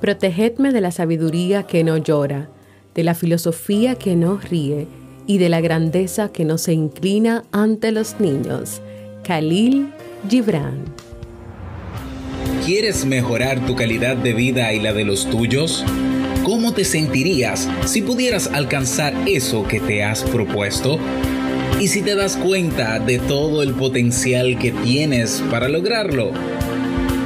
Protegedme de la sabiduría que no llora, de la filosofía que no ríe y de la grandeza que no se inclina ante los niños. Khalil Gibran. ¿Quieres mejorar tu calidad de vida y la de los tuyos? ¿Cómo te sentirías si pudieras alcanzar eso que te has propuesto? ¿Y si te das cuenta de todo el potencial que tienes para lograrlo?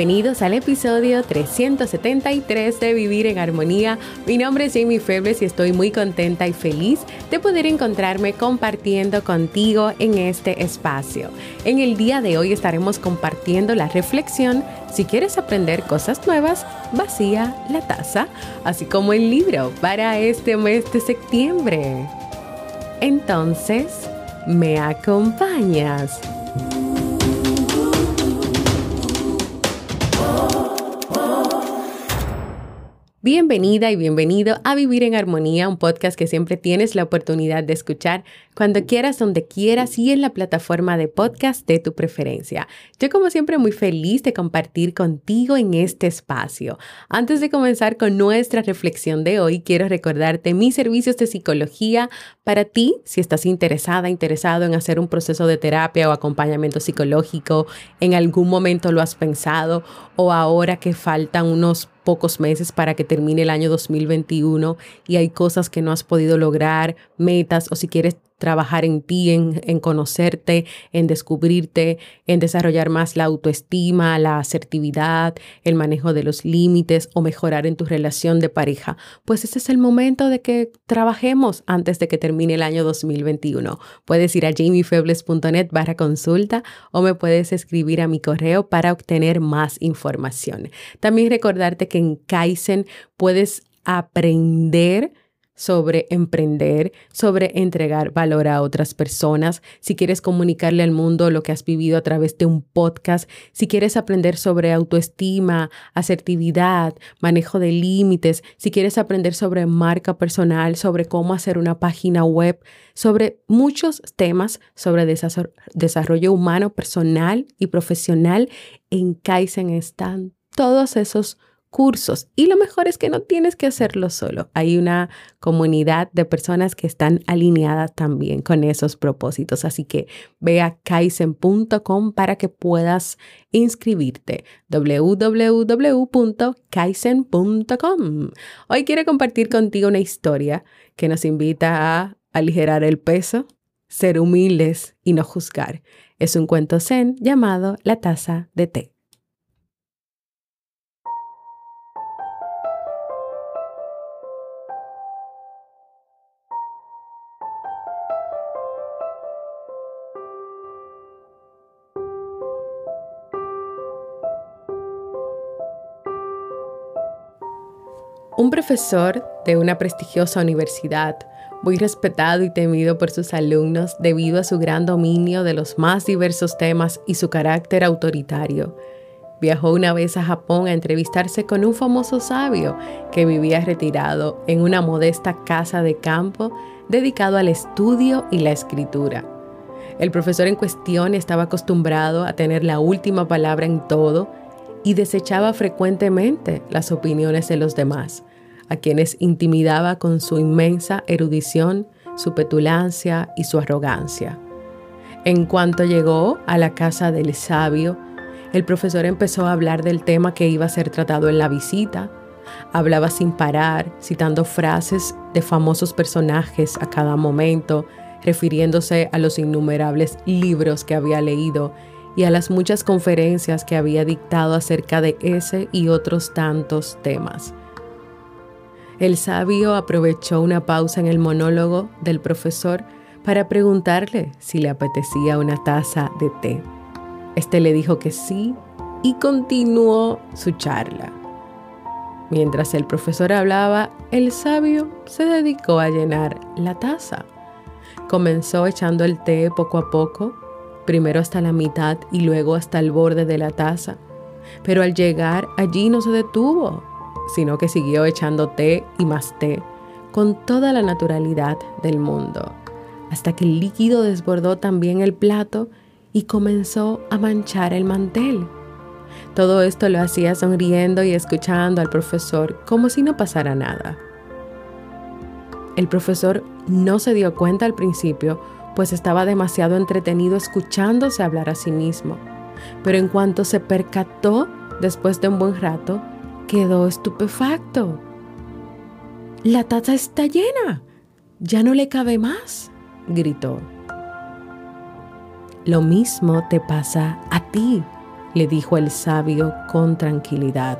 Bienvenidos al episodio 373 de Vivir en Armonía. Mi nombre es Jamie Febles y estoy muy contenta y feliz de poder encontrarme compartiendo contigo en este espacio. En el día de hoy estaremos compartiendo la reflexión Si quieres aprender cosas nuevas, vacía la taza, así como el libro para este mes de septiembre. Entonces, ¿me acompañas? Bienvenida y bienvenido a Vivir en Armonía, un podcast que siempre tienes la oportunidad de escuchar cuando quieras, donde quieras y en la plataforma de podcast de tu preferencia. Yo como siempre muy feliz de compartir contigo en este espacio. Antes de comenzar con nuestra reflexión de hoy, quiero recordarte mis servicios de psicología para ti, si estás interesada, interesado en hacer un proceso de terapia o acompañamiento psicológico, en algún momento lo has pensado o ahora que faltan unos pocos meses para que termine el año 2021 y hay cosas que no has podido lograr, metas o si quieres trabajar en ti, en, conocerte, en descubrirte, en desarrollar más la autoestima, la asertividad, el manejo de los límites o mejorar en tu relación de pareja, pues este es el momento de que trabajemos antes de que termine el año 2021. Puedes ir a jamiefebles.net barra consulta o me puedes escribir a mi correo para obtener más información. También recordarte que en Kaizen puedes aprender sobre emprender, sobre entregar valor a otras personas, si quieres comunicarle al mundo lo que has vivido a través de un podcast, si quieres aprender sobre autoestima, asertividad, manejo de límites, si quieres aprender sobre marca personal, sobre cómo hacer una página web, sobre muchos temas sobre desarrollo humano, personal y profesional, en Kaizen están todos esos cursos. Y lo mejor es que no tienes que hacerlo solo. Hay una comunidad de personas que están alineadas también con esos propósitos. Así que ve a kaizen.com para que puedas inscribirte. www.kaizen.com. Hoy quiero compartir contigo una historia que nos invita a aligerar el peso, ser humildes y no juzgar. Es un cuento zen llamado La taza de té. Un profesor de una prestigiosa universidad, muy respetado y temido por sus alumnos debido a su gran dominio de los más diversos temas y su carácter autoritario, viajó una vez a Japón a entrevistarse con un famoso sabio que vivía retirado en una modesta casa de campo dedicado al estudio y la escritura. El profesor en cuestión estaba acostumbrado a tener la última palabra en todo y desechaba frecuentemente las opiniones de los demás a quienes intimidaba con su inmensa erudición, su petulancia y su arrogancia. En cuanto llegó a la casa del sabio, el profesor empezó a hablar del tema que iba a ser tratado en la visita, Hablaba sin parar, citando frases de famosos personajes a cada momento, refiriéndose a los innumerables libros que había leído y a las muchas conferencias que había dictado acerca de ese y otros tantos temas. El sabio aprovechó una pausa en el monólogo del profesor para preguntarle si le apetecía una taza de té. Este le dijo que sí y continuó su charla. Mientras el profesor hablaba, el sabio se dedicó a llenar la taza. Comenzó echando el té poco a poco, primero hasta la mitad y luego hasta el borde de la taza. Pero al llegar allí no se detuvo, sino que siguió echando té y más té, con toda la naturalidad del mundo, hasta que el líquido desbordó también el plato y comenzó a manchar el mantel. Todo esto lo hacía sonriendo y escuchando al profesor como si no pasara nada. El profesor no se dio cuenta al principio, pues estaba demasiado entretenido escuchándose hablar a sí mismo. Pero en cuanto se percató, después de un buen rato, quedó estupefacto. La taza está llena. Ya no le cabe más, gritó. Lo mismo te pasa a ti, le dijo el sabio con tranquilidad.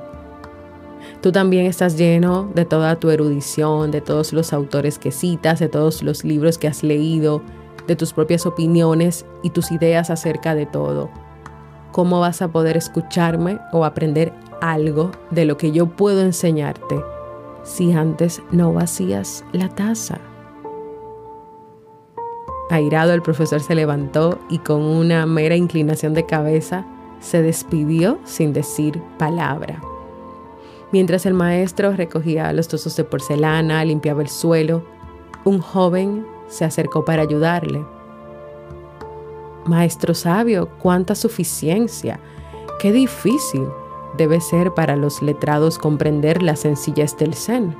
Tú también estás lleno de toda tu erudición, de todos los autores que citas, de todos los libros que has leído, de tus propias opiniones y tus ideas acerca de todo. ¿Cómo vas a poder escucharme o aprender algo de lo que yo puedo enseñarte si antes no vacías la taza? Airado el profesor se levantó y con una mera inclinación de cabeza se despidió sin decir palabra. Mientras el maestro recogía los trozos de porcelana, limpiaba el suelo, un joven se acercó para ayudarle. Maestro sabio, cuánta suficiencia, qué difícil debe ser para los letrados comprender la sencillez del Zen.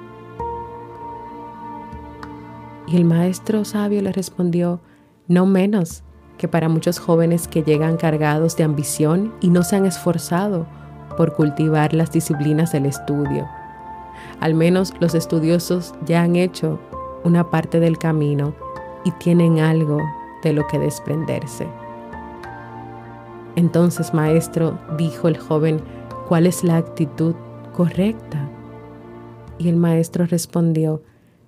Y el maestro sabio le respondió, no menos que para muchos jóvenes que llegan cargados de ambición y no se han esforzado por cultivar las disciplinas del estudio. Al menos los estudiosos ya han hecho una parte del camino y tienen algo de lo que desprenderse. Entonces, maestro, dijo el joven, ¿cuál es la actitud correcta? Y el maestro respondió,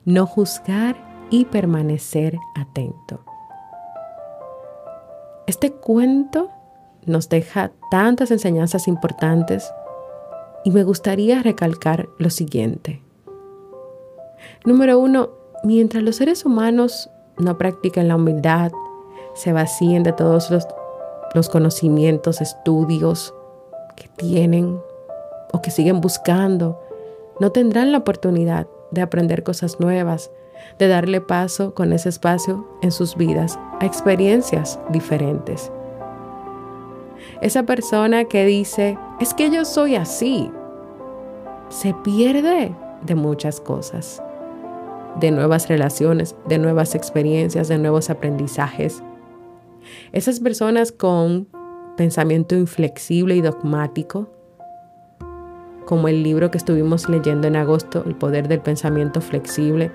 no juzgar y permanecer atento. Este cuento nos deja tantas enseñanzas importantes y me gustaría recalcar lo siguiente. Número uno, mientras los seres humanos no practiquen la humildad, se vacíen de todos los, los conocimientos, estudios que tienen o que siguen buscando, no tendrán la oportunidad de aprender cosas nuevas, de darle paso con ese espacio en sus vidas a experiencias diferentes. Esa persona que dice, es que yo soy así, se pierde de muchas cosas, de nuevas relaciones, de nuevas experiencias, de nuevos aprendizajes. Esas personas con pensamiento inflexible y dogmático, como el libro que estuvimos leyendo en agosto, El poder del pensamiento flexible,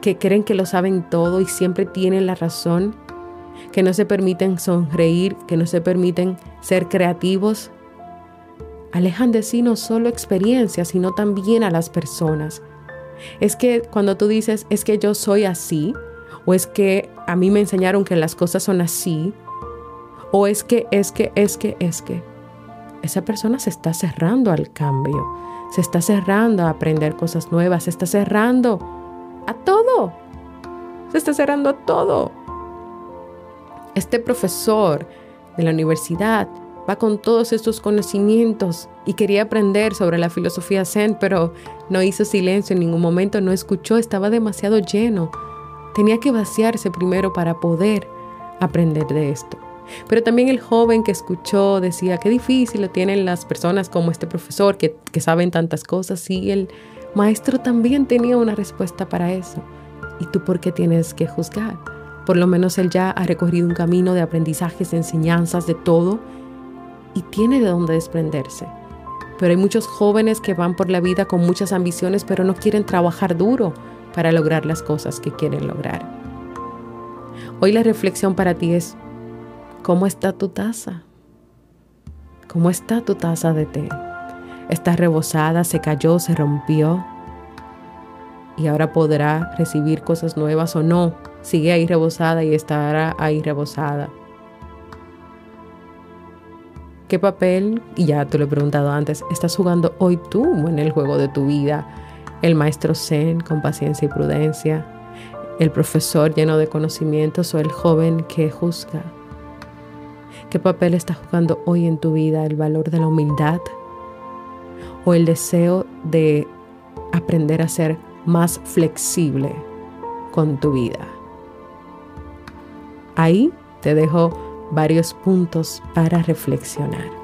que creen que lo saben todo y siempre tienen la razón, que no se permiten sonreír, que no se permiten ser creativos, alejan de sí no solo experiencias, sino también a las personas. Es que cuando tú dices, es que yo soy así, o es que a mí me enseñaron que las cosas son así, o es que, es que, es que, es que, esa persona se está cerrando al cambio, se está cerrando a aprender cosas nuevas, se está cerrando a todo. Se está cerrando a todo. Este profesor de la universidad va con todos estos conocimientos y quería aprender sobre la filosofía zen, pero no hizo silencio en ningún momento, no escuchó, estaba demasiado lleno. Tenía que vaciarse primero para poder aprender de esto. Pero también el joven que escuchó decía, qué difícil lo tienen las personas como este profesor que, que saben tantas cosas. Y él maestro también tenía una respuesta para eso. ¿Y tú por qué tienes que juzgar? Por lo menos él ya ha recorrido un camino de aprendizajes, enseñanzas, de todo, y tiene de dónde desprenderse. pero hay muchos jóvenes que van por la vida con muchas ambiciones, pero no quieren trabajar duro para lograr las cosas que quieren lograr. Hoy la reflexión para ti es, ¿cómo está tu taza? ¿Cómo está tu taza de té? ¿Está rebosada, se cayó, se rompió? ¿Y ahora podrá recibir cosas nuevas o no? Sigue ahí rebosada y estará ahí rebosada. ¿Qué papel, y ya te lo he preguntado antes, estás jugando hoy tú en el juego de tu vida? El maestro Zen con paciencia y prudencia, el profesor lleno de conocimientos o el joven que juzga. ¿Qué papel está jugando hoy en tu vida el valor de la humildad o el deseo de aprender a ser más flexible con tu vida? Ahí te dejo varios puntos para reflexionar.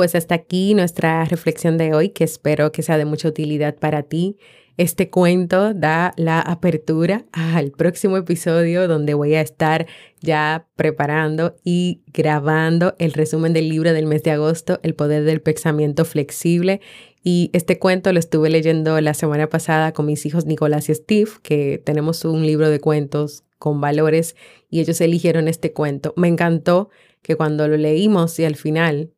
Pues hasta aquí nuestra reflexión de hoy, que espero que sea de mucha utilidad para ti. Este cuento da la apertura al próximo episodio donde voy a estar ya preparando y grabando el resumen del libro del mes de agosto, El poder del pensamiento flexible. Y este cuento lo estuve leyendo la semana pasada con mis hijos Nicolás y Steve, que tenemos un libro de cuentos con valores y ellos eligieron este cuento. Me encantó que cuando lo leímos y al final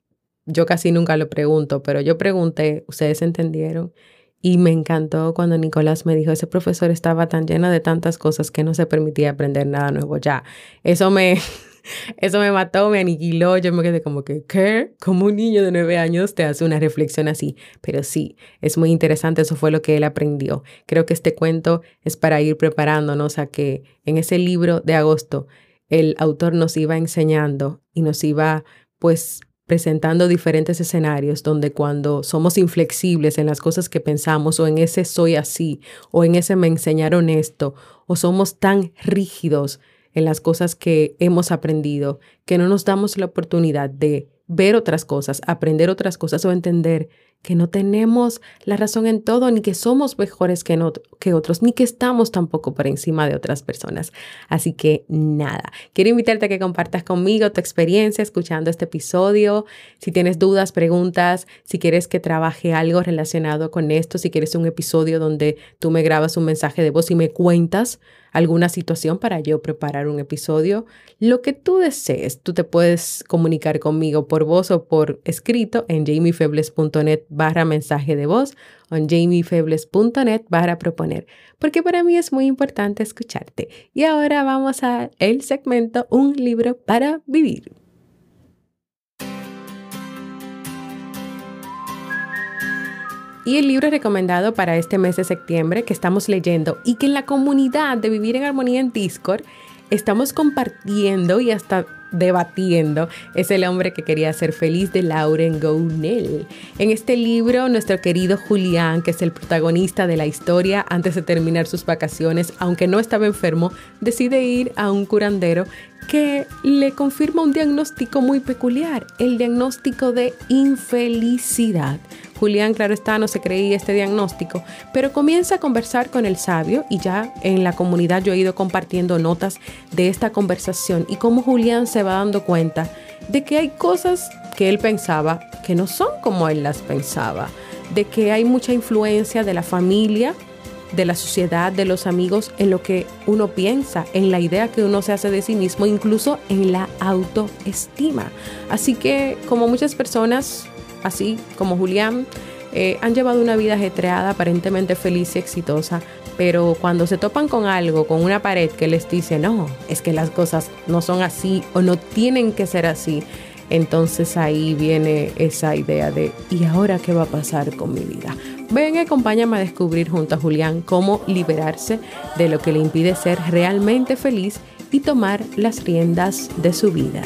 yo casi nunca lo pregunto, pero yo pregunté, ¿ustedes entendieron? Y me encantó cuando Nicolás me dijo, ese profesor estaba tan lleno de tantas cosas que no se permitía aprender nada nuevo ya. Eso me, eso me mató, me aniquiló. Yo me quedé como que, ¿qué? Como un niño de nueve años te hace una reflexión así. Pero sí, es muy interesante. Eso fue lo que él aprendió. Creo que este cuento es para ir preparándonos a que en ese libro de agosto el autor nos iba enseñando y nos iba pues presentando diferentes escenarios donde cuando somos inflexibles en las cosas que pensamos o en ese soy así o en ese me enseñaron esto o somos tan rígidos en las cosas que hemos aprendido que no nos damos la oportunidad de ver otras cosas, aprender otras cosas o entender que no tenemos la razón en todo, ni que somos mejores que, que otros, ni que estamos tampoco por encima de otras personas. Así que nada, quiero invitarte a que compartas conmigo tu experiencia escuchando este episodio. Si tienes dudas, preguntas, si quieres que trabaje algo relacionado con esto, si quieres un episodio donde tú me grabas un mensaje de voz y me cuentas alguna situación para yo preparar un episodio, lo que tú desees, tú te puedes comunicar conmigo por voz o por escrito en jamiefebles.net barra mensaje de voz o en jamiefebles.net barra proponer, porque para mí es muy importante escucharte. Y ahora vamos a el segmento Un libro para vivir. Y el libro recomendado para este mes de septiembre que estamos leyendo y que en la comunidad de Vivir en Armonía en Discord estamos compartiendo y hasta debatiendo es el hombre que quería ser feliz de Lauren Gounel. En este libro, nuestro querido Julián, que es el protagonista de la historia, antes de terminar sus vacaciones, aunque no estaba enfermo, decide ir a un curandero que le confirma un diagnóstico muy peculiar, el diagnóstico de infelicidad. Julián, claro está, no se creía este diagnóstico, pero comienza a conversar con el sabio y ya en la comunidad yo he ido compartiendo notas de esta conversación y cómo Julián se va dando cuenta de que hay cosas que él pensaba que no son como él las pensaba, de que hay mucha influencia de la familia, de la sociedad, de los amigos, en lo que uno piensa, en la idea que uno se hace de sí mismo, incluso en la autoestima. Así que como muchas personas, así como Julián, eh, han llevado una vida ajetreada, aparentemente feliz y exitosa, pero cuando se topan con algo, con una pared que les dice, no, es que las cosas no son así o no tienen que ser así, entonces ahí viene esa idea de, ¿y ahora qué va a pasar con mi vida? Ven, acompáñame a descubrir junto a Julián cómo liberarse de lo que le impide ser realmente feliz y tomar las riendas de su vida.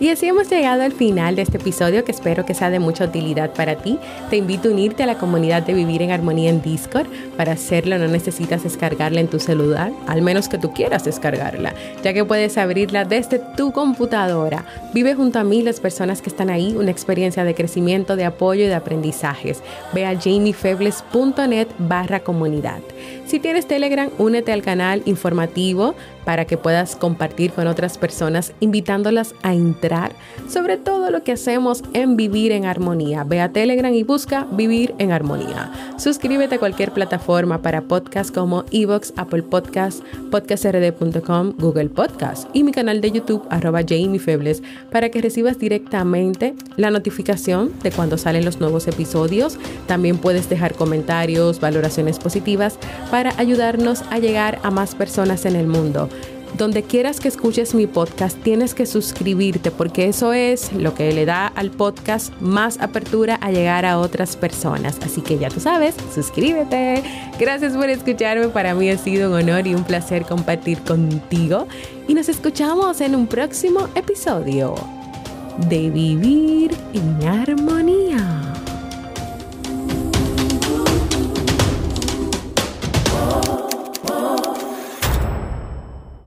Y así hemos llegado al final de este episodio que espero que sea de mucha utilidad para ti. Te invito a unirte a la comunidad de Vivir en Armonía en Discord. Para hacerlo no necesitas descargarla en tu celular, al menos que tú quieras descargarla, ya que puedes abrirla desde tu computadora. Vive junto a mí las personas que están ahí, una experiencia de crecimiento, de apoyo y de aprendizajes. Ve a jamiefebles.net barra comunidad. Si tienes Telegram, únete al canal informativo para que puedas compartir con otras personas, invitándolas a entrar sobre todo lo que hacemos en Vivir en Armonía. Ve a Telegram y busca Vivir en Armonía. Suscríbete a cualquier plataforma para podcast como Evox, Apple Podcasts, podcastrd.com, Google Podcast y mi canal de YouTube, arroba para que recibas directamente la notificación de cuando salen los nuevos episodios. También puedes dejar comentarios, valoraciones positivas para ayudarnos a llegar a más personas en el mundo. Donde quieras que escuches mi podcast, tienes que suscribirte porque eso es lo que le da al podcast más apertura a llegar a otras personas. Así que ya tú sabes, suscríbete. Gracias por escucharme. Para mí ha sido un honor y un placer compartir contigo. Y nos escuchamos en un próximo episodio de Vivir en Armonía.